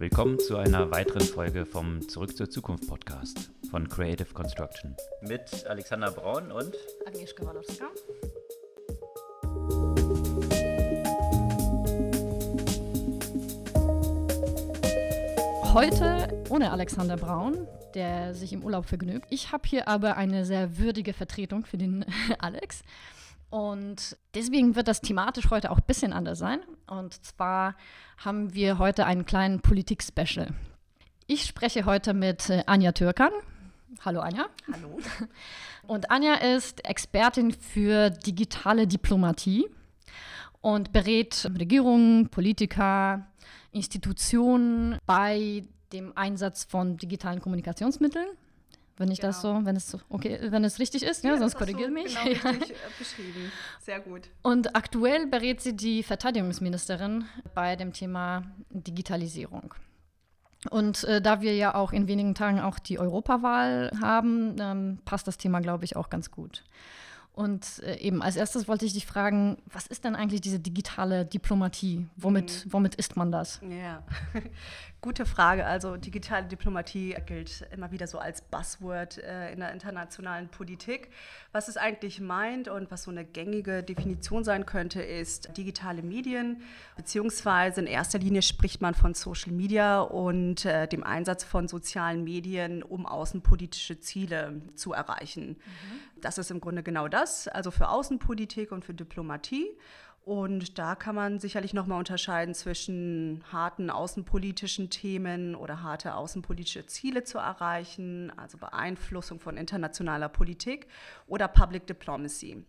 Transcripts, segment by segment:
Willkommen zu einer weiteren Folge vom Zurück zur Zukunft Podcast von Creative Construction mit Alexander Braun und Agnieszka Walowska. Heute ohne Alexander Braun, der sich im Urlaub vergnügt. Ich habe hier aber eine sehr würdige Vertretung für den Alex. Und deswegen wird das thematisch heute auch ein bisschen anders sein. Und zwar haben wir heute einen kleinen Politik-Special. Ich spreche heute mit äh, Anja Türkan. Hallo Anja. Hallo. Und Anja ist Expertin für digitale Diplomatie und berät Regierungen, Politiker, Institutionen bei dem Einsatz von digitalen Kommunikationsmitteln wenn ich genau. das so, wenn es so, okay, wenn es richtig ist, ja, ja sonst korrigiere so mich. Genau richtig äh, beschrieben. Sehr gut. Und aktuell berät sie die Verteidigungsministerin bei dem Thema Digitalisierung. Und äh, da wir ja auch in wenigen Tagen auch die Europawahl haben, ähm, passt das Thema, glaube ich, auch ganz gut. Und äh, eben als erstes wollte ich dich fragen, was ist denn eigentlich diese digitale Diplomatie? Womit, mhm. womit ist man das? Ja, gute Frage. Also digitale Diplomatie gilt immer wieder so als Buzzword äh, in der internationalen Politik. Was es eigentlich meint und was so eine gängige Definition sein könnte, ist digitale Medien, beziehungsweise in erster Linie spricht man von Social Media und äh, dem Einsatz von sozialen Medien, um außenpolitische Ziele zu erreichen. Mhm. Das ist im Grunde genau das, also für Außenpolitik und für Diplomatie. Und da kann man sicherlich nochmal unterscheiden zwischen harten außenpolitischen Themen oder harte außenpolitische Ziele zu erreichen, also Beeinflussung von internationaler Politik oder Public Diplomacy.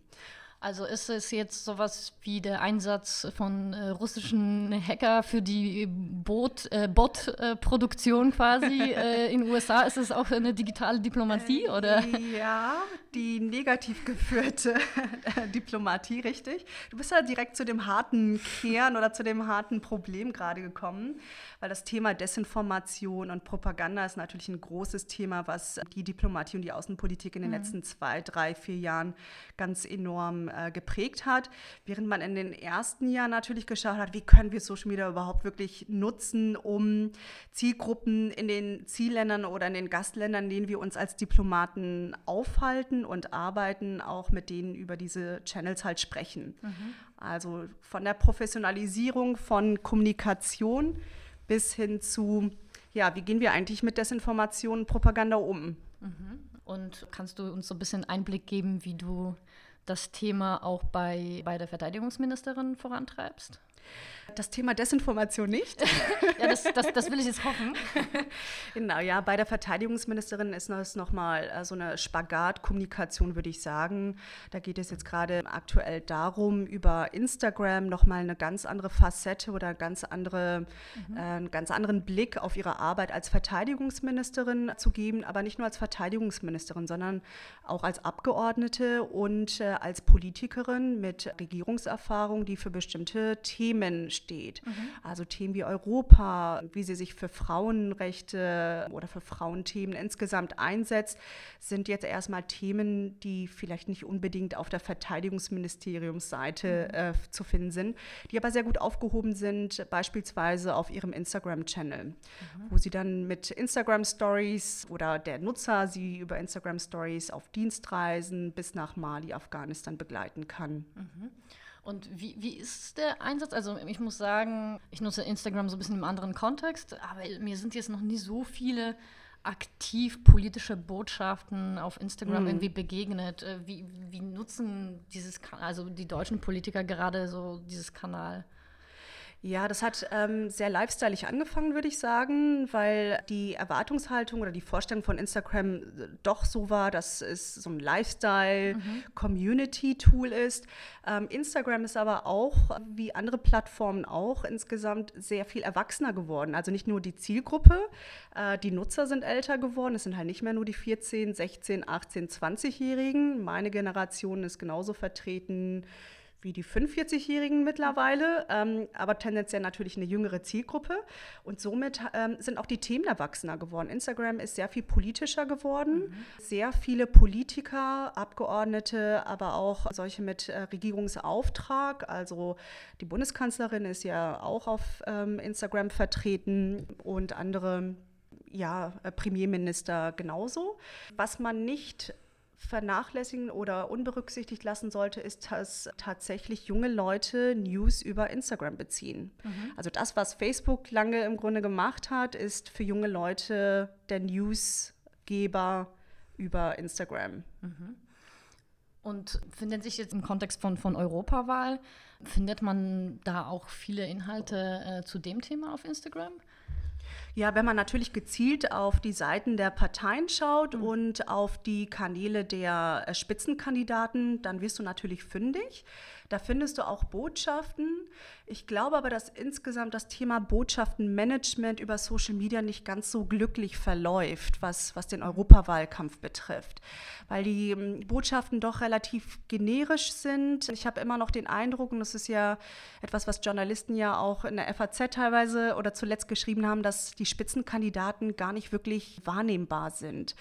Also ist es jetzt sowas wie der Einsatz von äh, russischen Hacker für die Boot, äh, Bot-Produktion quasi äh, in den USA? Ist es auch eine digitale Diplomatie? Äh, oder? Ja, die negativ geführte Diplomatie, richtig. Du bist ja direkt zu dem harten Kern oder zu dem harten Problem gerade gekommen, weil das Thema Desinformation und Propaganda ist natürlich ein großes Thema, was die Diplomatie und die Außenpolitik in den mhm. letzten zwei, drei, vier Jahren ganz enorm äh, geprägt hat. Während man in den ersten Jahren natürlich geschaut hat, wie können wir Social Media überhaupt wirklich nutzen, um Zielgruppen in den Zielländern oder in den Gastländern, in denen wir uns als Diplomaten aufhalten und arbeiten, auch mit denen über diese Channels halt sprechen. Mhm. Also von der Professionalisierung von Kommunikation bis hin zu, ja, wie gehen wir eigentlich mit Desinformation und Propaganda um? Mhm. Und kannst du uns so ein bisschen Einblick geben, wie du das Thema auch bei, bei der Verteidigungsministerin vorantreibst? Das Thema Desinformation nicht. ja, das, das, das, will ich jetzt hoffen. genau, ja, bei der Verteidigungsministerin ist das nochmal äh, so eine Spagatkommunikation, würde ich sagen. Da geht es jetzt gerade aktuell darum, über Instagram nochmal eine ganz andere Facette oder ganz andere, mhm. äh, einen ganz anderen Blick auf ihre Arbeit als Verteidigungsministerin zu geben, aber nicht nur als Verteidigungsministerin, sondern auch als Abgeordnete und äh, als Politikerin mit Regierungserfahrung, die für bestimmte Themen Themen steht. Mhm. Also Themen wie Europa, wie sie sich für Frauenrechte oder für Frauenthemen insgesamt einsetzt, sind jetzt erstmal Themen, die vielleicht nicht unbedingt auf der Verteidigungsministeriumsseite mhm. äh, zu finden sind, die aber sehr gut aufgehoben sind, beispielsweise auf ihrem Instagram-Channel, mhm. wo sie dann mit Instagram-Stories oder der Nutzer sie über Instagram-Stories auf Dienstreisen bis nach Mali, Afghanistan begleiten kann. Mhm. Und wie, wie ist der Einsatz? Also ich muss sagen, ich nutze Instagram so ein bisschen im anderen Kontext, aber mir sind jetzt noch nie so viele aktiv politische Botschaften auf Instagram mm. irgendwie begegnet. Äh, wie, wie nutzen dieses, also die deutschen Politiker gerade so dieses Kanal? Ja, das hat ähm, sehr lifestyleig angefangen, würde ich sagen, weil die Erwartungshaltung oder die Vorstellung von Instagram äh, doch so war, dass es so ein Lifestyle-Community-Tool mhm. ist. Ähm, Instagram ist aber auch, wie andere Plattformen auch, insgesamt sehr viel erwachsener geworden. Also nicht nur die Zielgruppe, äh, die Nutzer sind älter geworden. Es sind halt nicht mehr nur die 14, 16, 18, 20-Jährigen. Meine Generation ist genauso vertreten wie die 45-Jährigen mittlerweile, ähm, aber tendenziell natürlich eine jüngere Zielgruppe. Und somit ähm, sind auch die Themen erwachsener geworden. Instagram ist sehr viel politischer geworden. Mhm. Sehr viele Politiker, Abgeordnete, aber auch solche mit äh, Regierungsauftrag. Also die Bundeskanzlerin ist ja auch auf ähm, Instagram vertreten und andere ja, äh, Premierminister genauso. Was man nicht vernachlässigen oder unberücksichtigt lassen sollte, ist, dass tatsächlich junge Leute News über Instagram beziehen. Mhm. Also das, was Facebook lange im Grunde gemacht hat, ist für junge Leute der Newsgeber über Instagram. Mhm. Und findet sich jetzt im Kontext von, von Europawahl, findet man da auch viele Inhalte äh, zu dem Thema auf Instagram? Ja, wenn man natürlich gezielt auf die Seiten der Parteien schaut mhm. und auf die Kanäle der äh, Spitzenkandidaten, dann wirst du natürlich fündig. Da findest du auch Botschaften. Ich glaube aber, dass insgesamt das Thema Botschaftenmanagement über Social Media nicht ganz so glücklich verläuft, was, was den Europawahlkampf betrifft, weil die ähm, Botschaften doch relativ generisch sind. Ich habe immer noch den Eindruck, und das ist ja etwas, was Journalisten ja auch in der FAZ teilweise oder zuletzt geschrieben haben, dass die Spitzenkandidaten gar nicht wirklich wahrnehmbar sind.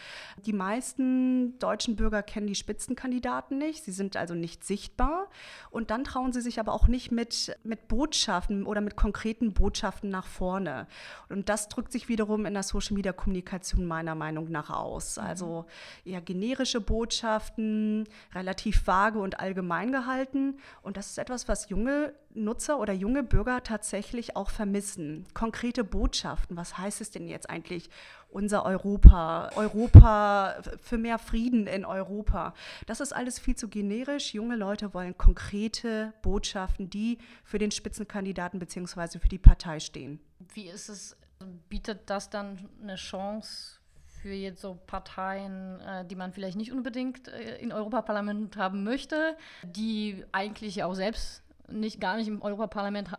Die meisten deutschen Bürger kennen die Spitzenkandidaten nicht. Sie sind also nicht sichtbar. Und dann trauen sie sich aber auch nicht mit, mit Botschaften oder mit konkreten Botschaften nach vorne. Und das drückt sich wiederum in der Social-Media-Kommunikation meiner Meinung nach aus. Mhm. Also eher generische Botschaften, relativ vage und allgemein gehalten. Und das ist etwas, was junge Nutzer oder junge Bürger tatsächlich auch vermissen. Konkrete Botschaften. Was heißt es denn jetzt eigentlich? unser Europa, Europa für mehr Frieden in Europa. Das ist alles viel zu generisch. Junge Leute wollen konkrete Botschaften, die für den Spitzenkandidaten bzw. für die Partei stehen. Wie ist es, bietet das dann eine Chance für jetzt so Parteien, äh, die man vielleicht nicht unbedingt äh, im Europaparlament haben möchte, die eigentlich auch selbst nicht gar nicht im Europaparlament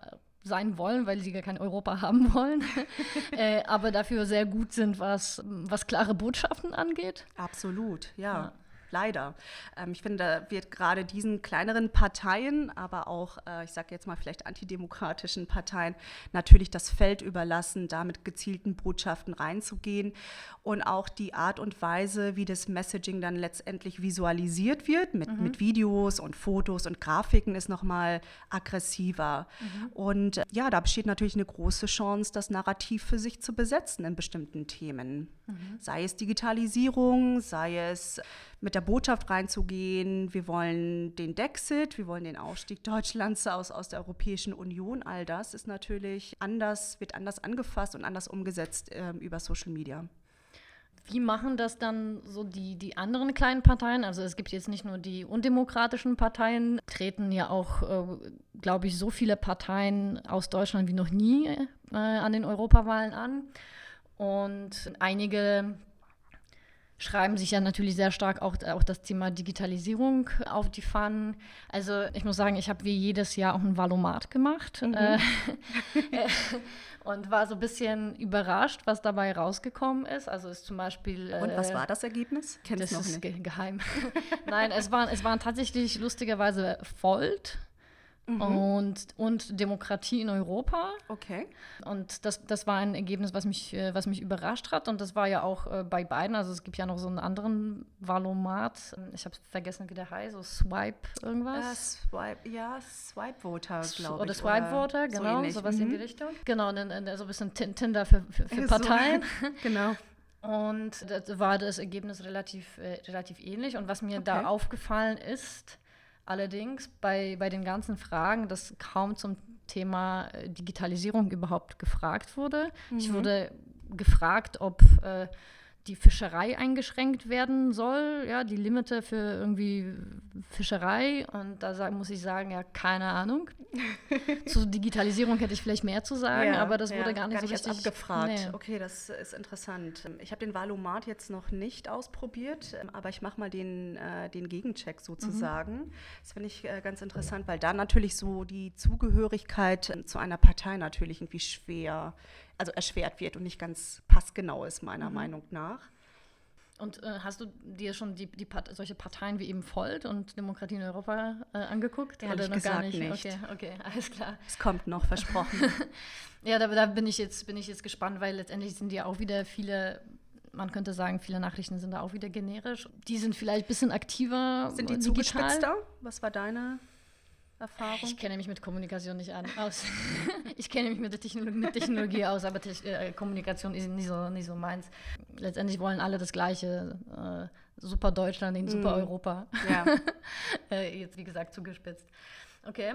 sein wollen, weil sie gar kein Europa haben wollen, äh, aber dafür sehr gut sind, was, was klare Botschaften angeht. Absolut, ja. ja leider. Ähm, ich finde, da wird gerade diesen kleineren Parteien, aber auch, äh, ich sage jetzt mal vielleicht antidemokratischen Parteien, natürlich das Feld überlassen, da mit gezielten Botschaften reinzugehen und auch die Art und Weise, wie das Messaging dann letztendlich visualisiert wird, mit, mhm. mit Videos und Fotos und Grafiken, ist nochmal aggressiver. Mhm. Und ja, da besteht natürlich eine große Chance, das Narrativ für sich zu besetzen in bestimmten Themen. Mhm. Sei es Digitalisierung, sei es mit der Botschaft reinzugehen, wir wollen den Dexit, wir wollen den Ausstieg Deutschlands aus, aus der Europäischen Union. All das ist natürlich anders, wird anders angefasst und anders umgesetzt äh, über Social Media. Wie machen das dann so die, die anderen kleinen Parteien? Also es gibt jetzt nicht nur die undemokratischen Parteien, treten ja auch, äh, glaube ich, so viele Parteien aus Deutschland wie noch nie äh, an den Europawahlen an. Und einige schreiben sich ja natürlich sehr stark auch, auch das Thema Digitalisierung auf die Fahnen. Also ich muss sagen, ich habe wie jedes Jahr auch ein Valomat gemacht mhm. äh, und war so ein bisschen überrascht, was dabei rausgekommen ist. Also ist zum Beispiel. Äh, und was war das Ergebnis? Kennst das noch ist nicht. geheim. Nein, es waren, es waren tatsächlich lustigerweise Volt mhm. und, und Demokratie in Europa. Okay. Und das, das war ein Ergebnis, was mich, äh, was mich überrascht hat. Und das war ja auch äh, bei beiden. Also es gibt ja noch so einen anderen Valomat. Ich habe vergessen, wie der heißt. So Swipe irgendwas. Uh, Swipe, ja, Swipe Voter, glaube ich. Oder Swipe Voter, genau, so sowas mhm. in die Richtung. Genau, so ein bisschen Tinder für, für, für Parteien. So, genau. Und da war das Ergebnis relativ, äh, relativ ähnlich. Und was mir okay. da aufgefallen ist, Allerdings bei, bei den ganzen Fragen, dass kaum zum Thema äh, Digitalisierung überhaupt gefragt wurde. Mhm. Ich wurde gefragt, ob äh, die Fischerei eingeschränkt werden soll, ja, die Limite für irgendwie Fischerei. Und da sag, muss ich sagen, ja, keine Ahnung. Zur Digitalisierung hätte ich vielleicht mehr zu sagen, ja, aber das wurde ja, gar nicht gar so richtig abgefragt. Nee. Okay, das ist interessant. Ich habe den Valomat jetzt noch nicht ausprobiert, aber ich mache mal den, äh, den Gegencheck sozusagen. Mhm. Das finde ich äh, ganz interessant, weil da natürlich so die Zugehörigkeit zu einer Partei natürlich irgendwie schwer also erschwert wird und nicht ganz passgenau ist, meiner mhm. Meinung nach. Und äh, hast du dir schon die, die Part solche Parteien wie eben Volt und Demokratie in Europa äh, angeguckt? Ehrlich Oder noch gar nicht? nicht. Okay, okay, alles klar. Es kommt noch, versprochen. ja, da, da, bin, ich jetzt, bin ich jetzt gespannt, weil letztendlich sind ja auch wieder viele man könnte sagen, viele Nachrichten sind da auch wieder generisch. Die sind vielleicht ein bisschen aktiver. Sind die zugespitzter? Was war deine Erfahrung? Ich kenne mich mit Kommunikation nicht an, aus. ich kenne mich mit der Technologie, mit Technologie aus, aber Te äh, Kommunikation ist nicht so, nicht so meins. Letztendlich wollen alle das Gleiche. Äh, super Deutschland in super mm. Europa. Ja. äh, jetzt, wie gesagt, zugespitzt. Okay.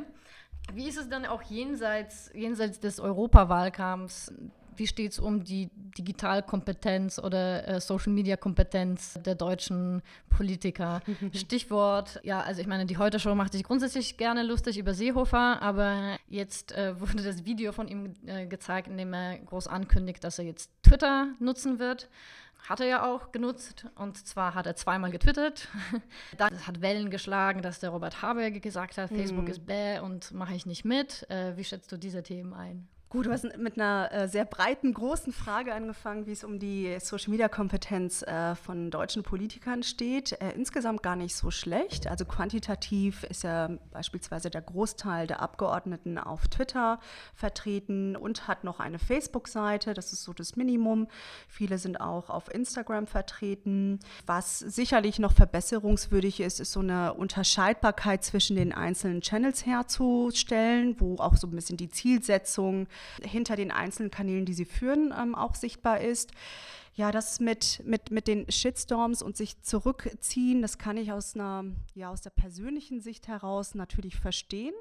Wie ist es dann auch jenseits, jenseits des Europawahlkampfs? Wie steht es um die Digitalkompetenz oder äh, Social-Media-Kompetenz der deutschen Politiker? Stichwort, ja, also ich meine, die Heute-Show macht sich grundsätzlich gerne lustig über Seehofer, aber jetzt äh, wurde das Video von ihm äh, gezeigt, in dem er groß ankündigt, dass er jetzt Twitter nutzen wird. Hat er ja auch genutzt und zwar hat er zweimal getwittert. Das hat Wellen geschlagen, dass der Robert Habeck gesagt hat, Facebook mhm. ist bäh und mache ich nicht mit. Äh, wie schätzt du diese Themen ein? Gut, du hast mit einer äh, sehr breiten, großen Frage angefangen, wie es um die Social-Media-Kompetenz äh, von deutschen Politikern steht. Äh, insgesamt gar nicht so schlecht. Also quantitativ ist ja beispielsweise der Großteil der Abgeordneten auf Twitter vertreten und hat noch eine Facebook-Seite. Das ist so das Minimum. Viele sind auch auf Instagram vertreten. Was sicherlich noch verbesserungswürdig ist, ist so eine Unterscheidbarkeit zwischen den einzelnen Channels herzustellen, wo auch so ein bisschen die Zielsetzung hinter den einzelnen Kanälen, die sie führen, ähm, auch sichtbar ist. Ja, das mit, mit, mit den Shitstorms und sich zurückziehen, das kann ich aus einer, ja, aus der persönlichen Sicht heraus natürlich verstehen.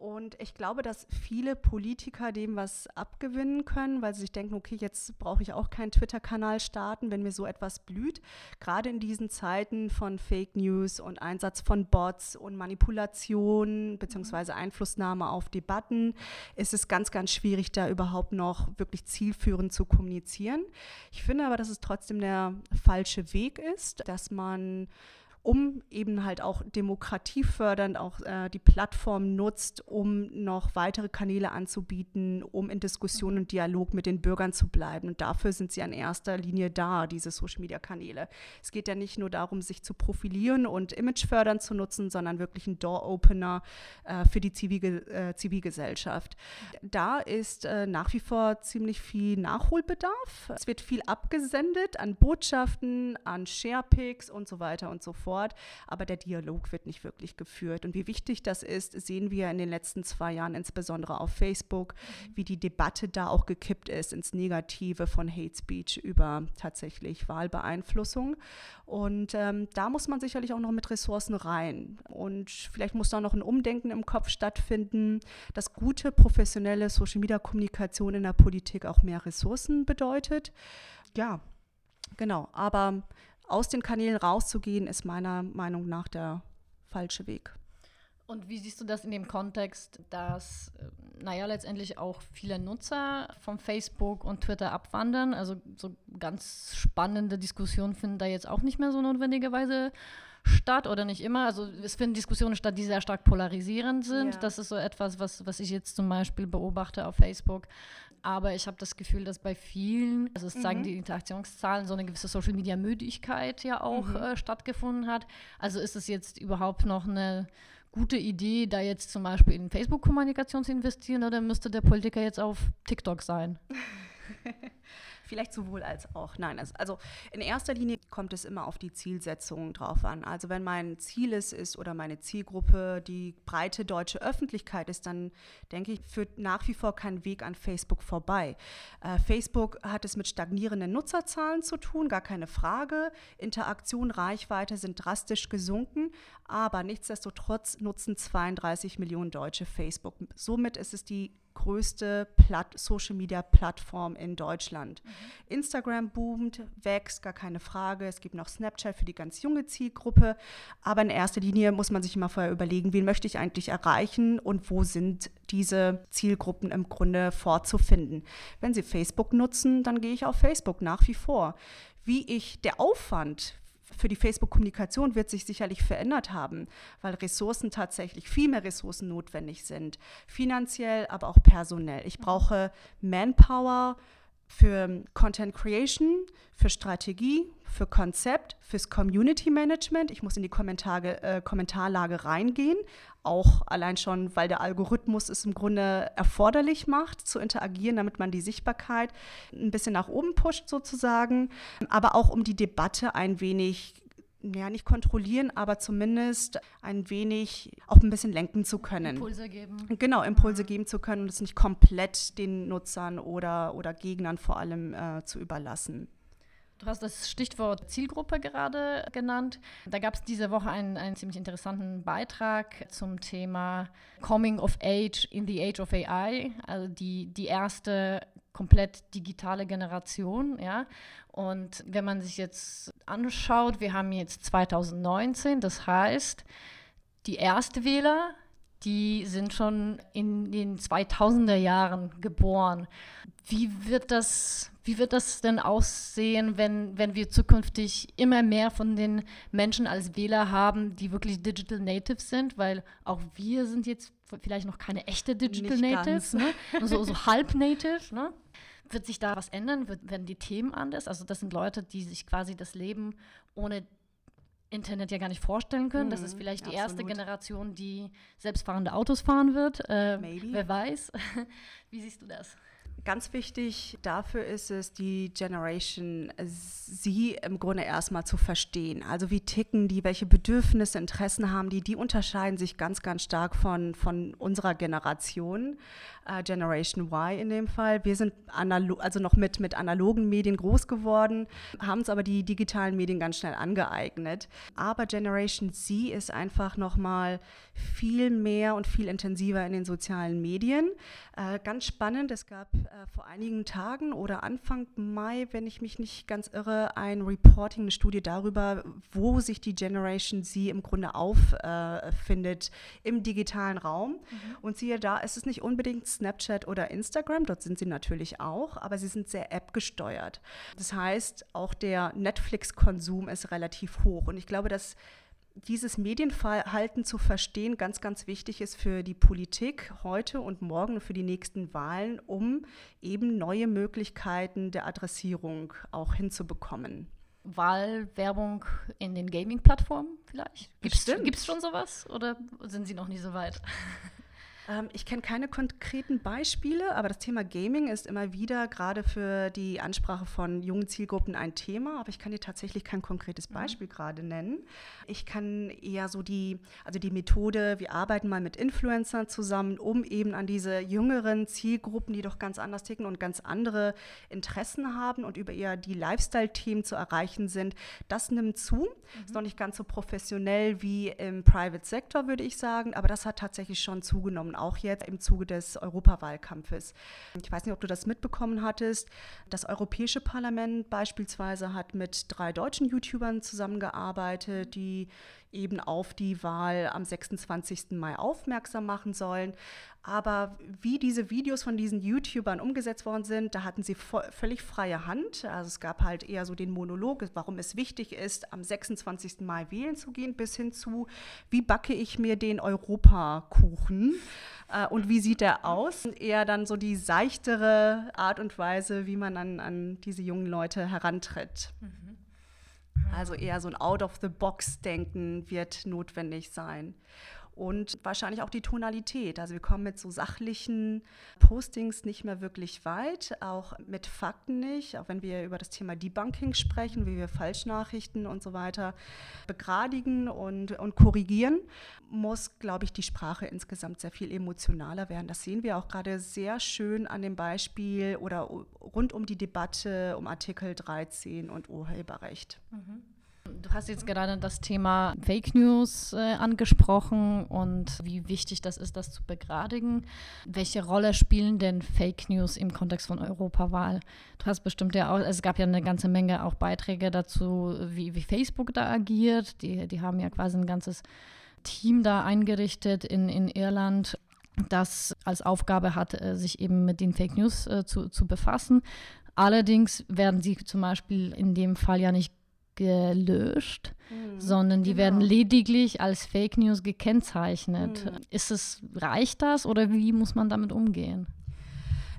Und ich glaube, dass viele Politiker dem was abgewinnen können, weil sie sich denken, okay, jetzt brauche ich auch keinen Twitter-Kanal starten, wenn mir so etwas blüht. Gerade in diesen Zeiten von Fake News und Einsatz von Bots und Manipulation bzw. Einflussnahme auf Debatten ist es ganz, ganz schwierig, da überhaupt noch wirklich zielführend zu kommunizieren. Ich finde aber, dass es trotzdem der falsche Weg ist, dass man um eben halt auch demokratiefördernd auch äh, die Plattform nutzt, um noch weitere Kanäle anzubieten, um in Diskussion und Dialog mit den Bürgern zu bleiben. Und dafür sind sie an erster Linie da, diese Social-Media-Kanäle. Es geht ja nicht nur darum, sich zu profilieren und imagefördernd zu nutzen, sondern wirklich ein Door-Opener äh, für die Zivil äh, Zivilgesellschaft. Da ist äh, nach wie vor ziemlich viel Nachholbedarf. Es wird viel abgesendet an Botschaften, an Sharepics und so weiter und so fort fort, aber der Dialog wird nicht wirklich geführt. Und wie wichtig das ist, sehen wir in den letzten zwei Jahren, insbesondere auf Facebook, wie die Debatte da auch gekippt ist ins Negative von Hate Speech über tatsächlich Wahlbeeinflussung. Und ähm, da muss man sicherlich auch noch mit Ressourcen rein. Und vielleicht muss da noch ein Umdenken im Kopf stattfinden, dass gute professionelle Social-Media-Kommunikation in der Politik auch mehr Ressourcen bedeutet. Ja, genau. Aber aus den Kanälen rauszugehen, ist meiner Meinung nach der falsche Weg. Und wie siehst du das in dem Kontext, dass, äh, naja, letztendlich auch viele Nutzer von Facebook und Twitter abwandern? Also so ganz spannende Diskussionen finden da jetzt auch nicht mehr so notwendigerweise statt oder nicht immer. Also es finden Diskussionen statt, die sehr stark polarisierend sind. Ja. Das ist so etwas, was, was ich jetzt zum Beispiel beobachte auf Facebook. Aber ich habe das Gefühl, dass bei vielen, also es zeigen mhm. die Interaktionszahlen, so eine gewisse Social-Media-Müdigkeit ja auch mhm. äh, stattgefunden hat. Also ist es jetzt überhaupt noch eine gute Idee, da jetzt zum Beispiel in Facebook-Kommunikation zu investieren oder müsste der Politiker jetzt auf TikTok sein? Vielleicht sowohl als auch. Nein, also, also in erster Linie kommt es immer auf die Zielsetzung drauf an. Also wenn mein Ziel ist, ist oder meine Zielgruppe die breite deutsche Öffentlichkeit ist, dann denke ich, führt nach wie vor kein Weg an Facebook vorbei. Äh, Facebook hat es mit stagnierenden Nutzerzahlen zu tun, gar keine Frage. Interaktion, Reichweite sind drastisch gesunken, aber nichtsdestotrotz nutzen 32 Millionen Deutsche Facebook. Somit ist es die größte Social-Media-Plattform in Deutschland. Mhm. Instagram boomt, wächst, gar keine Frage. Es gibt noch Snapchat für die ganz junge Zielgruppe. Aber in erster Linie muss man sich immer vorher überlegen, wen möchte ich eigentlich erreichen und wo sind diese Zielgruppen im Grunde vorzufinden. Wenn Sie Facebook nutzen, dann gehe ich auf Facebook nach wie vor. Wie ich der Aufwand für die Facebook-Kommunikation wird sich sicherlich verändert haben, weil Ressourcen tatsächlich viel mehr Ressourcen notwendig sind, finanziell, aber auch personell. Ich brauche Manpower, für Content Creation, für Strategie, für Konzept, fürs Community Management. Ich muss in die Kommentar äh, Kommentarlage reingehen, auch allein schon, weil der Algorithmus es im Grunde erforderlich macht, zu interagieren, damit man die Sichtbarkeit ein bisschen nach oben pusht sozusagen, aber auch um die Debatte ein wenig ja, nicht kontrollieren, aber zumindest ein wenig auch ein bisschen lenken zu können. Impulse geben. Genau, Impulse geben zu können und es nicht komplett den Nutzern oder, oder Gegnern vor allem äh, zu überlassen. Du hast das Stichwort Zielgruppe gerade genannt. Da gab es diese Woche einen, einen ziemlich interessanten Beitrag zum Thema Coming of Age in the Age of AI, also die, die erste komplett digitale Generation, ja. Und wenn man sich jetzt anschaut, wir haben jetzt 2019, das heißt, die Erstwähler, die sind schon in den 2000er Jahren geboren. Wie wird das, wie wird das denn aussehen, wenn, wenn wir zukünftig immer mehr von den Menschen als Wähler haben, die wirklich Digital Natives sind? Weil auch wir sind jetzt vielleicht noch keine echte Digital Nicht Natives, ne? so, so halb Native. Ne? Wird sich da was ändern? Wird, werden die Themen anders? Also das sind Leute, die sich quasi das Leben ohne Internet ja gar nicht vorstellen können. Mhm, das ist mhm, vielleicht die absolut. erste Generation, die selbstfahrende Autos fahren wird. Äh, wer weiß. Wie siehst du das? Ganz wichtig dafür ist es, die Generation sie im Grunde erstmal zu verstehen. Also wie ticken die, welche Bedürfnisse, Interessen haben die, die unterscheiden sich ganz, ganz stark von, von unserer Generation, äh, Generation Y in dem Fall. Wir sind also noch mit, mit analogen Medien groß geworden, haben uns aber die digitalen Medien ganz schnell angeeignet. Aber Generation Z ist einfach nochmal viel mehr und viel intensiver in den sozialen Medien. Äh, ganz spannend, es gab äh, vor einigen Tagen oder Anfang Mai, wenn ich mich nicht ganz irre, ein Reporting, eine Studie darüber, wo sich die Generation Z im Grunde auffindet äh, im digitalen Raum. Mhm. Und siehe da, es ist nicht unbedingt Snapchat oder Instagram, dort sind sie natürlich auch, aber sie sind sehr App-gesteuert. Das heißt, auch der Netflix-Konsum ist relativ hoch. Und ich glaube, dass dieses Medienverhalten zu verstehen ganz, ganz wichtig ist für die Politik heute und morgen und für die nächsten Wahlen, um eben neue Möglichkeiten der Adressierung auch hinzubekommen. Wahlwerbung in den Gaming-Plattformen vielleicht? Gibt es schon sowas oder sind Sie noch nie so weit? Ähm, ich kenne keine konkreten Beispiele, aber das Thema Gaming ist immer wieder gerade für die Ansprache von jungen Zielgruppen ein Thema. Aber ich kann dir tatsächlich kein konkretes mhm. Beispiel mhm. gerade nennen. Ich kann eher so die, also die Methode, wir arbeiten mal mit Influencern zusammen, um eben an diese jüngeren Zielgruppen, die doch ganz anders ticken und ganz andere Interessen haben und über eher die Lifestyle-Themen zu erreichen sind. Das nimmt zu. Mhm. Ist noch nicht ganz so professionell wie im Private Sector, würde ich sagen, aber das hat tatsächlich schon zugenommen auch jetzt im Zuge des Europawahlkampfes. Ich weiß nicht, ob du das mitbekommen hattest. Das Europäische Parlament beispielsweise hat mit drei deutschen YouTubern zusammengearbeitet, die eben auf die Wahl am 26. Mai aufmerksam machen sollen. Aber wie diese Videos von diesen YouTubern umgesetzt worden sind, da hatten sie völlig freie Hand. Also es gab halt eher so den Monolog, warum es wichtig ist, am 26. Mai wählen zu gehen, bis hin zu, wie backe ich mir den Europakuchen äh, und wie sieht der aus? Eher dann so die seichtere Art und Weise, wie man an, an diese jungen Leute herantritt. Mhm. Also eher so ein Out-of-the-Box-Denken wird notwendig sein und wahrscheinlich auch die Tonalität. Also wir kommen mit so sachlichen Postings nicht mehr wirklich weit, auch mit Fakten nicht, auch wenn wir über das Thema Debunking sprechen, wie wir Falschnachrichten und so weiter begradigen und, und korrigieren, muss, glaube ich, die Sprache insgesamt sehr viel emotionaler werden. Das sehen wir auch gerade sehr schön an dem Beispiel oder rund um die Debatte um Artikel 13 und Urheberrecht. Mhm. Du hast jetzt gerade das Thema Fake News äh, angesprochen und wie wichtig das ist, das zu begradigen. Welche Rolle spielen denn Fake News im Kontext von Europawahl? Du hast bestimmt ja auch, es gab ja eine ganze Menge auch Beiträge dazu, wie, wie Facebook da agiert. Die, die haben ja quasi ein ganzes Team da eingerichtet in, in Irland das als Aufgabe hat, äh, sich eben mit den Fake News äh, zu, zu befassen. Allerdings werden sie zum Beispiel in dem Fall ja nicht gelöscht, mhm, sondern die genau. werden lediglich als Fake News gekennzeichnet. Mhm. Ist es, reicht das oder wie muss man damit umgehen?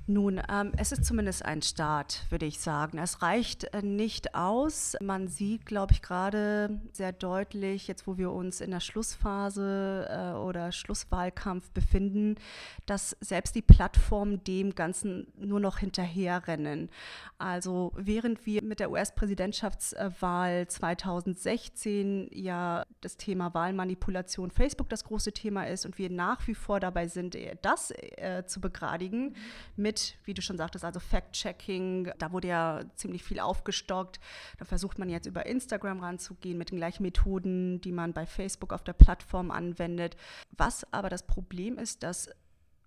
Nun, ähm, es ist zumindest ein Start, würde ich sagen. Es reicht äh, nicht aus. Man sieht, glaube ich, gerade sehr deutlich, jetzt wo wir uns in der Schlussphase äh, oder Schlusswahlkampf befinden, dass selbst die Plattformen dem Ganzen nur noch hinterherrennen. Also während wir mit der US-Präsidentschaftswahl 2016 ja das Thema Wahlmanipulation Facebook das große Thema ist und wir nach wie vor dabei sind, das äh, zu begradigen mit mit, wie du schon sagtest, also Fact-Checking. Da wurde ja ziemlich viel aufgestockt. Da versucht man jetzt über Instagram ranzugehen mit den gleichen Methoden, die man bei Facebook auf der Plattform anwendet. Was aber das Problem ist, dass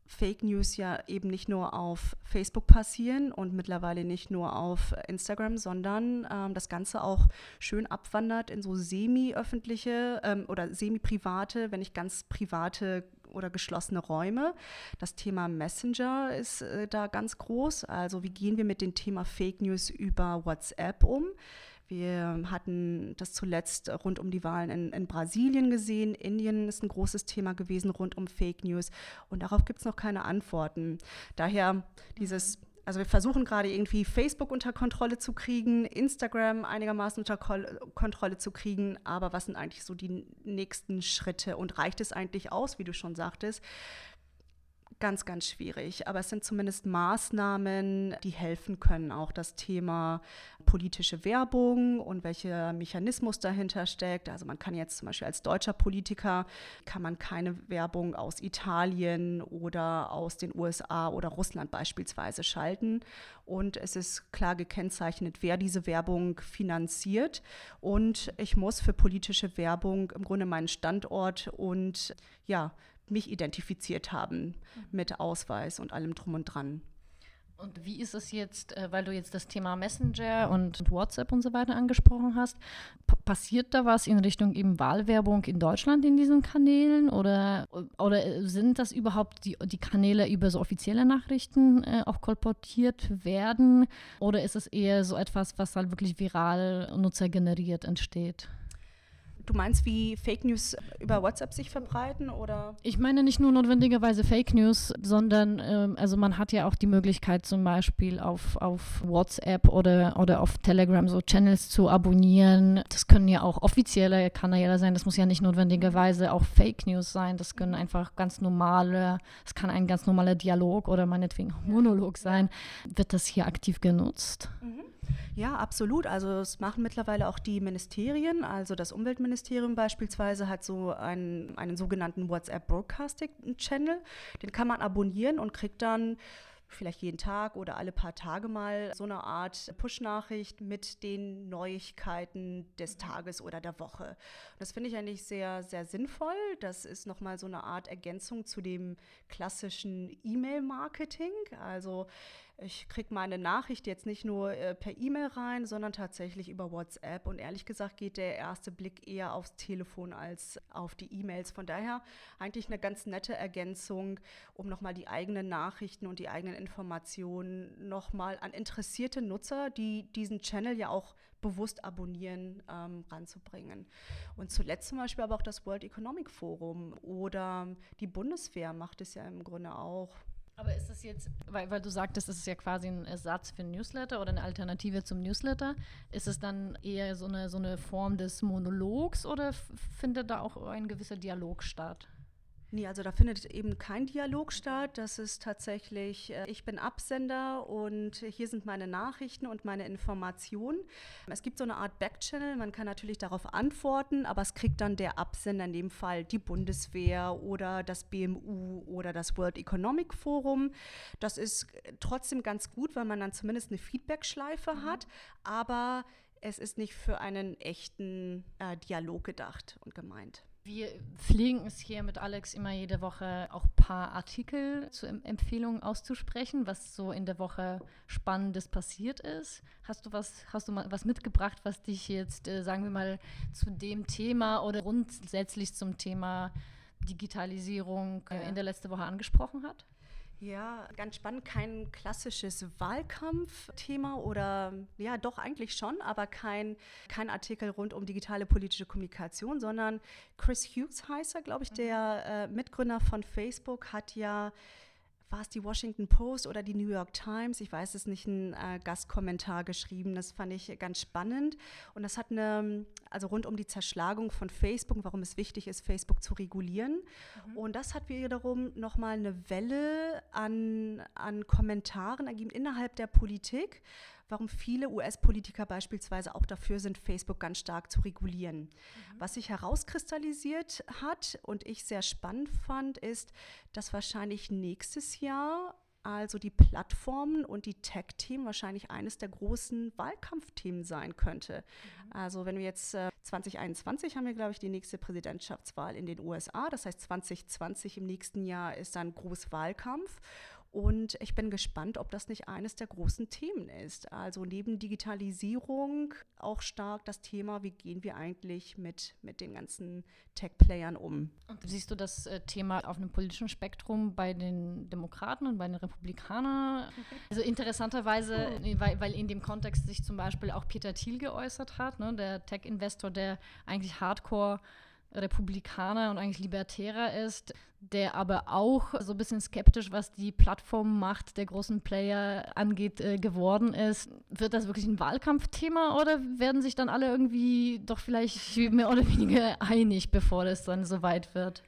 Fake News ja eben nicht nur auf Facebook passieren und mittlerweile nicht nur auf Instagram, sondern ähm, das Ganze auch schön abwandert in so semi-öffentliche ähm, oder semi-private, wenn nicht ganz private oder geschlossene Räume. Das Thema Messenger ist äh, da ganz groß. Also wie gehen wir mit dem Thema Fake News über WhatsApp um? Wir hatten das zuletzt rund um die Wahlen in, in, Brasilien gesehen. Indien ist ein großes Thema gewesen rund um Fake News. Und darauf gibt es noch keine Antworten. Daher dieses also wir versuchen gerade irgendwie Facebook unter Kontrolle zu kriegen, Instagram einigermaßen unter Kontrolle zu kriegen, aber was sind eigentlich so die nächsten Schritte und reicht es eigentlich aus, wie du schon sagtest? Ganz, ganz schwierig. Aber es sind zumindest Maßnahmen, die helfen können, auch das Thema politische Werbung und welcher Mechanismus dahinter steckt. Also man kann jetzt zum Beispiel als deutscher Politiker, kann man keine Werbung aus Italien oder aus den USA oder Russland beispielsweise schalten. Und es ist klar gekennzeichnet, wer diese Werbung finanziert. Und ich muss für politische Werbung im Grunde meinen Standort und ja, mich identifiziert haben mhm. mit Ausweis und allem drum und dran. Und wie ist es jetzt, äh, weil du jetzt das Thema Messenger und WhatsApp und so weiter angesprochen hast, passiert da was in Richtung eben Wahlwerbung in Deutschland in diesen Kanälen oder, oder sind das überhaupt die, die Kanäle über so offizielle Nachrichten äh, auch kolportiert werden oder ist es eher so etwas, was halt wirklich viral nutzergeneriert entsteht? Du meinst, wie Fake News über WhatsApp sich verbreiten oder? Ich meine nicht nur notwendigerweise Fake News, sondern ähm, also man hat ja auch die Möglichkeit zum Beispiel auf, auf WhatsApp oder, oder auf Telegram so Channels zu abonnieren. Das können ja auch offizielle Kanäle sein. Das muss ja nicht notwendigerweise auch Fake News sein. Das können einfach ganz normale, es kann ein ganz normaler Dialog oder meinetwegen Monolog sein. Wird das hier aktiv genutzt? Mhm. Ja, absolut. Also es machen mittlerweile auch die Ministerien. Also das Umweltministerium beispielsweise hat so einen, einen sogenannten WhatsApp Broadcasting Channel. Den kann man abonnieren und kriegt dann vielleicht jeden Tag oder alle paar Tage mal so eine Art Push-Nachricht mit den Neuigkeiten des Tages oder der Woche. Das finde ich eigentlich sehr, sehr sinnvoll. Das ist nochmal so eine Art Ergänzung zu dem klassischen E-Mail-Marketing. Also ich kriege meine Nachricht jetzt nicht nur äh, per E-Mail rein, sondern tatsächlich über WhatsApp. Und ehrlich gesagt geht der erste Blick eher aufs Telefon als auf die E-Mails. Von daher eigentlich eine ganz nette Ergänzung, um nochmal die eigenen Nachrichten und die eigenen Informationen nochmal an interessierte Nutzer, die diesen Channel ja auch bewusst abonnieren, ähm, ranzubringen. Und zuletzt zum Beispiel aber auch das World Economic Forum oder die Bundeswehr macht es ja im Grunde auch. Aber ist das jetzt, weil, weil du sagtest, das ist ja quasi ein Ersatz für ein Newsletter oder eine Alternative zum Newsletter, ist es dann eher so eine, so eine Form des Monologs oder findet da auch ein gewisser Dialog statt? Nee, also da findet eben kein Dialog statt. Das ist tatsächlich, äh, ich bin Absender und hier sind meine Nachrichten und meine Informationen. Es gibt so eine Art Backchannel, man kann natürlich darauf antworten, aber es kriegt dann der Absender, in dem Fall die Bundeswehr oder das BMU oder das World Economic Forum. Das ist trotzdem ganz gut, weil man dann zumindest eine Feedback-Schleife mhm. hat, aber es ist nicht für einen echten äh, Dialog gedacht und gemeint. Wir pflegen es hier mit Alex immer jede Woche auch ein paar Artikel zu Empfehlungen auszusprechen, was so in der Woche Spannendes passiert ist. Hast du was, hast du mal was mitgebracht, was dich jetzt, äh, sagen wir mal, zu dem Thema oder grundsätzlich zum Thema Digitalisierung äh, in der letzten Woche angesprochen hat? Ja, ganz spannend. Kein klassisches Wahlkampfthema oder ja, doch eigentlich schon, aber kein, kein Artikel rund um digitale politische Kommunikation, sondern Chris Hughes heißt er, glaube ich, der äh, Mitgründer von Facebook, hat ja war es die Washington Post oder die New York Times, ich weiß es nicht, ein äh, Gastkommentar geschrieben. Das fand ich ganz spannend. Und das hat eine, also rund um die Zerschlagung von Facebook, warum es wichtig ist, Facebook zu regulieren. Mhm. Und das hat wiederum nochmal eine Welle an, an Kommentaren ergeben innerhalb der Politik warum viele US-Politiker beispielsweise auch dafür sind, Facebook ganz stark zu regulieren. Mhm. Was sich herauskristallisiert hat und ich sehr spannend fand, ist, dass wahrscheinlich nächstes Jahr also die Plattformen und die Tech-Themen wahrscheinlich eines der großen Wahlkampfthemen sein könnte. Mhm. Also wenn wir jetzt äh, 2021 haben wir, glaube ich, die nächste Präsidentschaftswahl in den USA. Das heißt, 2020 im nächsten Jahr ist dann Großwahlkampf. Und ich bin gespannt, ob das nicht eines der großen Themen ist. Also neben Digitalisierung auch stark das Thema, wie gehen wir eigentlich mit, mit den ganzen Tech-Playern um. Und siehst du das äh, Thema auf einem politischen Spektrum bei den Demokraten und bei den Republikanern? Also interessanterweise, oh. weil, weil in dem Kontext sich zum Beispiel auch Peter Thiel geäußert hat, ne, der Tech-Investor, der eigentlich hardcore Republikaner und eigentlich Libertärer ist, der aber auch so ein bisschen skeptisch, was die Plattformmacht der großen Player angeht, äh, geworden ist. Wird das wirklich ein Wahlkampfthema oder werden sich dann alle irgendwie doch vielleicht mehr oder weniger einig, bevor das dann soweit wird?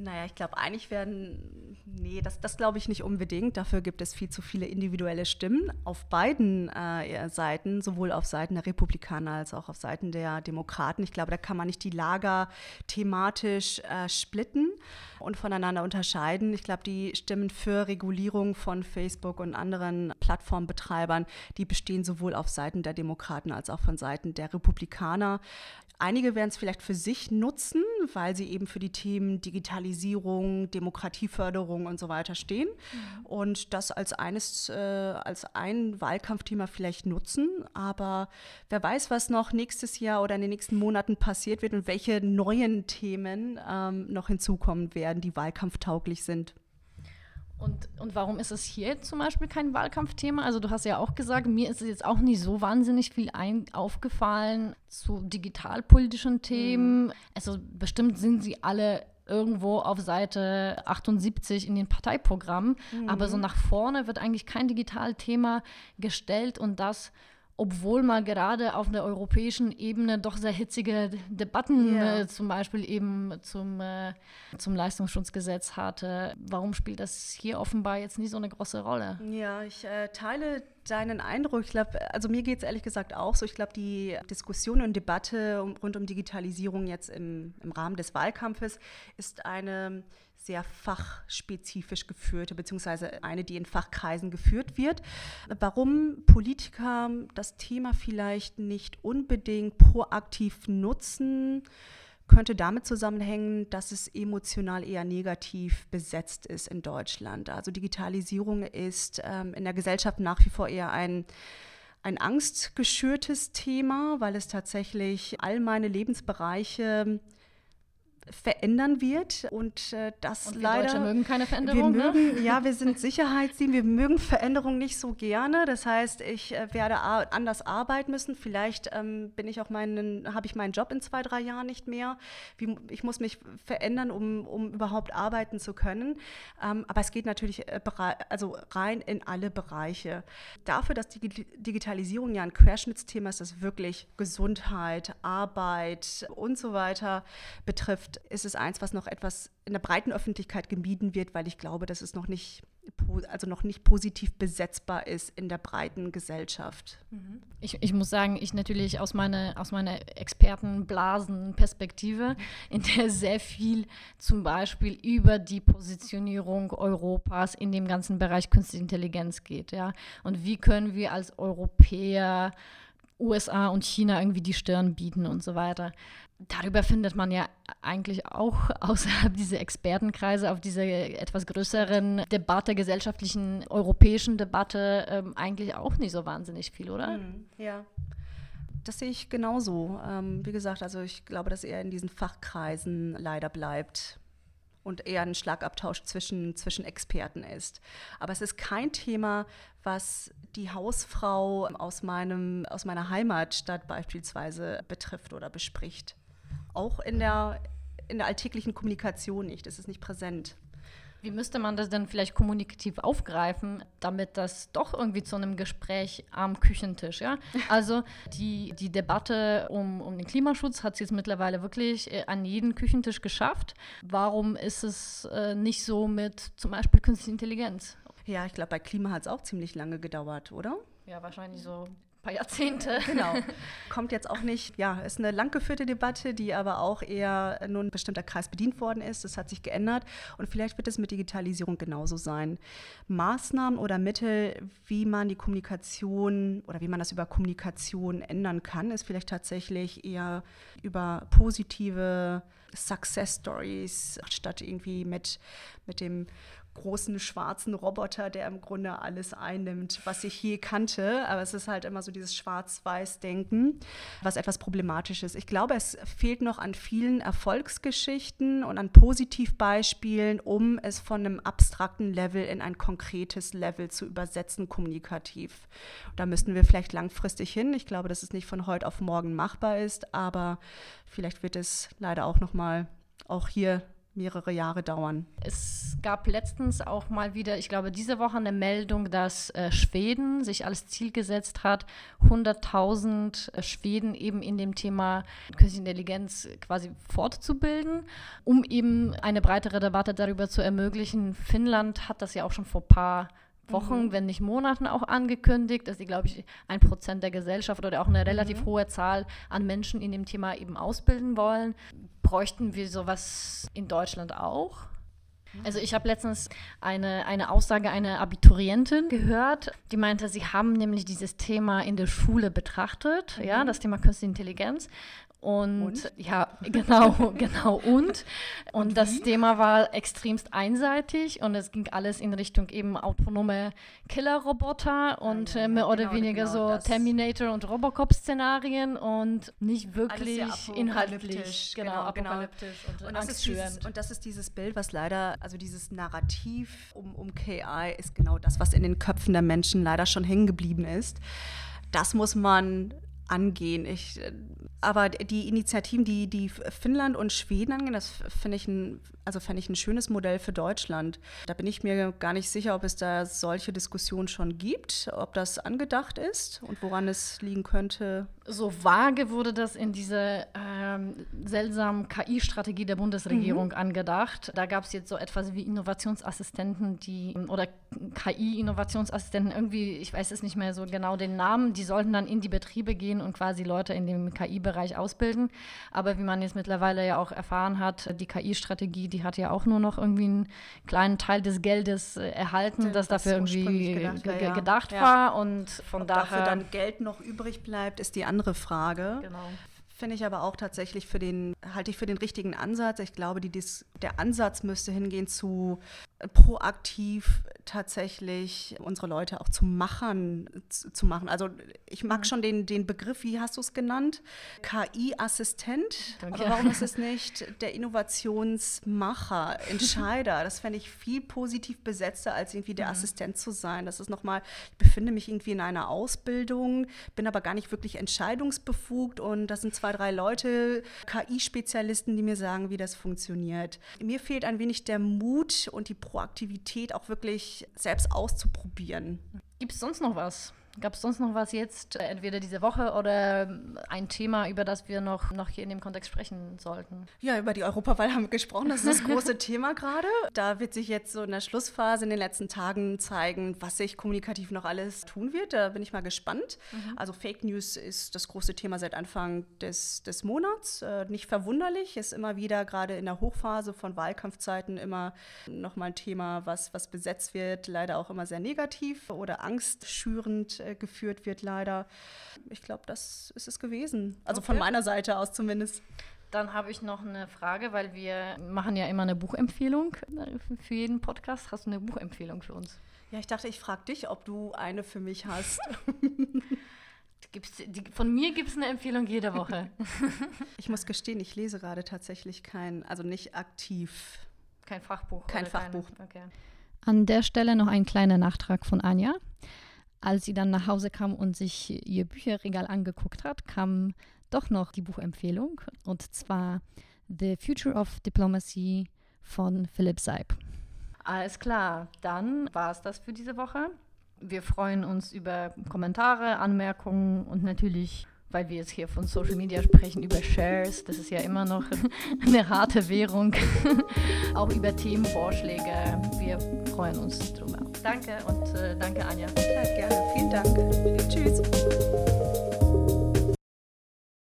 Naja, ich glaube, einig werden, nee, das, das glaube ich nicht unbedingt. Dafür gibt es viel zu viele individuelle Stimmen auf beiden äh, Seiten, sowohl auf Seiten der Republikaner als auch auf Seiten der Demokraten. Ich glaube, da kann man nicht die Lager thematisch äh, splitten und voneinander unterscheiden. Ich glaube, die Stimmen für Regulierung von Facebook und anderen Plattformbetreibern, die bestehen sowohl auf Seiten der Demokraten als auch von Seiten der Republikaner. Einige werden es vielleicht für sich nutzen, weil sie eben für die Themen Digitalisierung, Demokratieförderung und so weiter stehen mhm. und das als eines, äh, als ein Wahlkampfthema vielleicht nutzen. Aber wer weiß, was noch nächstes Jahr oder in den nächsten Monaten passiert wird und welche neuen Themen ähm, noch hinzukommen werden, die wahlkampftauglich sind. Und, und warum ist es hier zum Beispiel kein Wahlkampfthema? Also du hast ja auch gesagt, mir ist es jetzt auch nicht so wahnsinnig viel ein, aufgefallen zu digitalpolitischen Themen. Mhm. Also bestimmt sind sie alle irgendwo auf Seite 78 in den Parteiprogrammen, mhm. aber so nach vorne wird eigentlich kein Digitalthema gestellt und das obwohl man gerade auf der europäischen Ebene doch sehr hitzige Debatten yeah. äh, zum Beispiel eben zum, äh, zum Leistungsschutzgesetz hatte. Warum spielt das hier offenbar jetzt nicht so eine große Rolle? Ja, ich äh, teile deinen Eindruck. Ich glaube, also mir geht es ehrlich gesagt auch so. Ich glaube, die Diskussion und Debatte rund um Digitalisierung jetzt im, im Rahmen des Wahlkampfes ist eine sehr fachspezifisch geführte, beziehungsweise eine, die in Fachkreisen geführt wird. Warum Politiker das Thema vielleicht nicht unbedingt proaktiv nutzen, könnte damit zusammenhängen, dass es emotional eher negativ besetzt ist in Deutschland. Also Digitalisierung ist ähm, in der Gesellschaft nach wie vor eher ein ein angstgeschürtes Thema, weil es tatsächlich all meine Lebensbereiche verändern wird und äh, das und wir leider. Deutsche mögen keine Veränderung. Wir mögen, ne? ja, wir sind Sicherheitsteam, wir mögen Veränderung nicht so gerne. Das heißt, ich äh, werde anders arbeiten müssen. Vielleicht ähm, bin ich auch meinen, habe ich meinen Job in zwei, drei Jahren nicht mehr. Wie, ich muss mich verändern, um, um überhaupt arbeiten zu können. Ähm, aber es geht natürlich äh, also rein in alle Bereiche. Dafür, dass die Digitalisierung ja ein Querschnittsthema ist, das wirklich Gesundheit, Arbeit und so weiter betrifft, ist es eins, was noch etwas in der breiten Öffentlichkeit gemieden wird, weil ich glaube, dass es noch nicht, also noch nicht positiv besetzbar ist in der breiten Gesellschaft. Mhm. Ich, ich muss sagen, ich natürlich aus meiner, aus meiner Expertenblasen-Perspektive, in der sehr viel zum Beispiel über die Positionierung Europas in dem ganzen Bereich Künstliche Intelligenz geht. Ja? Und wie können wir als Europäer USA und China irgendwie die Stirn bieten und so weiter darüber findet man ja eigentlich auch außerhalb dieser Expertenkreise auf dieser etwas größeren Debatte, gesellschaftlichen europäischen Debatte ähm, eigentlich auch nicht so wahnsinnig viel, oder? Mhm, ja. Das sehe ich genauso. Ähm, wie gesagt, also ich glaube, dass er in diesen Fachkreisen leider bleibt und eher ein Schlagabtausch zwischen, zwischen Experten ist. Aber es ist kein Thema, was die Hausfrau aus, meinem, aus meiner Heimatstadt beispielsweise betrifft oder bespricht auch in der, in der alltäglichen Kommunikation nicht. Es ist nicht präsent. Wie müsste man das denn vielleicht kommunikativ aufgreifen, damit das doch irgendwie zu einem Gespräch am Küchentisch, ja? Also die, die Debatte um, um den Klimaschutz hat es jetzt mittlerweile wirklich äh, an jeden Küchentisch geschafft. Warum ist es äh, nicht so mit zum Beispiel künstlicher Intelligenz? Ja, ich glaube, bei Klima hat es auch ziemlich lange gedauert, oder? Ja, wahrscheinlich so paar Jahrzehnte. Genau. Kommt jetzt auch nicht, ja, ist eine lang geführte Debatte, die aber auch eher nur ein bestimmter Kreis bedient worden ist. Das hat sich geändert und vielleicht wird es mit Digitalisierung genauso sein. Maßnahmen oder Mittel, wie man die Kommunikation oder wie man das über Kommunikation ändern kann, ist vielleicht tatsächlich eher über positive Success Stories, statt irgendwie mit, mit dem großen schwarzen Roboter, der im Grunde alles einnimmt, was ich je kannte. Aber es ist halt immer so dieses Schwarz-Weiß-Denken, was etwas problematisch ist. Ich glaube, es fehlt noch an vielen Erfolgsgeschichten und an Positivbeispielen, um es von einem abstrakten Level in ein konkretes Level zu übersetzen, kommunikativ. Da müssten wir vielleicht langfristig hin. Ich glaube, dass es nicht von heute auf morgen machbar ist, aber vielleicht wird es leider auch noch mal auch hier mehrere Jahre dauern. Es gab letztens auch mal wieder, ich glaube, diese Woche eine Meldung, dass äh, Schweden sich als Ziel gesetzt hat, 100.000 äh, Schweden eben in dem Thema Künstliche Intelligenz quasi fortzubilden, um eben eine breitere Debatte darüber zu ermöglichen. Finnland hat das ja auch schon vor ein paar Wochen, mhm. wenn nicht Monaten auch angekündigt, dass sie, glaube ich, ein Prozent der Gesellschaft oder auch eine relativ mhm. hohe Zahl an Menschen in dem Thema eben ausbilden wollen. Bräuchten wir sowas in Deutschland auch? Also ich habe letztens eine, eine Aussage einer Abiturientin gehört, die meinte, sie haben nämlich dieses Thema in der Schule betrachtet, mhm. ja, das Thema Künstliche Intelligenz und, und, ja, genau, genau. Und, und, und das Thema war extremst einseitig und es ging alles in Richtung eben autonome Killerroboter und ja, ja, mehr oder genau, weniger genau so Terminator und Robocop-Szenarien und nicht wirklich inhaltlich. Genau, genau, genau. apokalyptisch und, und das, dieses, und das ist dieses Bild, was leider, also dieses Narrativ um, um KI ist genau das, was in den Köpfen der Menschen leider schon hängen geblieben ist. Das muss man angehen. Ich, aber die Initiativen, die, die Finnland und Schweden angehen, das finde ich also fände ich ein schönes Modell für Deutschland. Da bin ich mir gar nicht sicher, ob es da solche Diskussionen schon gibt, ob das angedacht ist und woran es liegen könnte. So vage wurde das in dieser ähm, seltsamen KI-Strategie der Bundesregierung mhm. angedacht. Da gab es jetzt so etwas wie Innovationsassistenten, die oder KI-Innovationsassistenten, irgendwie, ich weiß es nicht mehr so genau den Namen, die sollten dann in die Betriebe gehen und quasi Leute in dem KI-Bereich ausbilden. Aber wie man jetzt mittlerweile ja auch erfahren hat, die KI-Strategie, die hat ja auch nur noch irgendwie einen kleinen Teil des Geldes äh, erhalten, das, das dafür irgendwie gedacht, war, ja. gedacht ja. war. Und von Ob daher. dafür dann Geld noch übrig bleibt, ist die andere Frage. Genau. Finde ich aber auch tatsächlich für den, halte ich für den richtigen Ansatz. Ich glaube, die, der Ansatz müsste hingehen zu proaktiv tatsächlich unsere Leute auch zu Machern zu, machen. Also ich mag mhm. schon den, den Begriff, wie hast du es genannt? KI-Assistent. Aber warum ist es nicht der Innovationsmacher, Entscheider? Das fände ich viel positiv besetzter, als irgendwie der mhm. Assistent zu sein. Das ist nochmal, ich befinde mich irgendwie in einer Ausbildung, bin aber gar nicht wirklich entscheidungsbefugt und das sind zwei, drei Leute, KI-Spezialisten, die mir sagen, wie das funktioniert. Mir fehlt ein wenig der Mut und die Proaktivität auch wirklich selbst auszuprobieren. Gibt es sonst noch was? Gab es sonst noch was jetzt, äh, entweder diese Woche oder ein Thema, über das wir noch, noch hier in dem Kontext sprechen sollten? Ja, über die Europawahl haben wir gesprochen. Das ist das große Thema gerade. Da wird sich jetzt so in der Schlussphase in den letzten Tagen zeigen, was sich kommunikativ noch alles tun wird. Da bin ich mal gespannt. Mhm. Also Fake News ist das große Thema seit Anfang des, des Monats. Äh, nicht verwunderlich, ist immer wieder gerade in der Hochphase von Wahlkampfzeiten immer nochmal ein Thema, was, was besetzt wird, leider auch immer sehr negativ oder angstschürend äh, geführt wird, leider. Ich glaube, das ist es gewesen. Also okay. von meiner Seite aus zumindest. Dann habe ich noch eine Frage, weil wir machen ja immer eine Buchempfehlung für jeden Podcast. Hast du eine Buchempfehlung für uns? Ja, ich dachte, ich frage dich, ob du eine für mich hast. Gibt's, die, von mir gibt es eine Empfehlung jede Woche. ich muss gestehen, ich lese gerade tatsächlich kein, also nicht aktiv. Kein Fachbuch. Kein Fachbuch. Keine, okay. An der Stelle noch ein kleiner Nachtrag von Anja. Als sie dann nach Hause kam und sich ihr Bücherregal angeguckt hat, kam doch noch die Buchempfehlung und zwar The Future of Diplomacy von Philip Seib. Alles klar, dann war es das für diese Woche. Wir freuen uns über Kommentare, Anmerkungen und natürlich, weil wir jetzt hier von Social Media sprechen, über Shares. Das ist ja immer noch eine harte Währung. Auch über Themenvorschläge. Wir freuen uns drüber. Danke und äh, danke, Anja. Ja, gerne. Vielen Dank. Tschüss.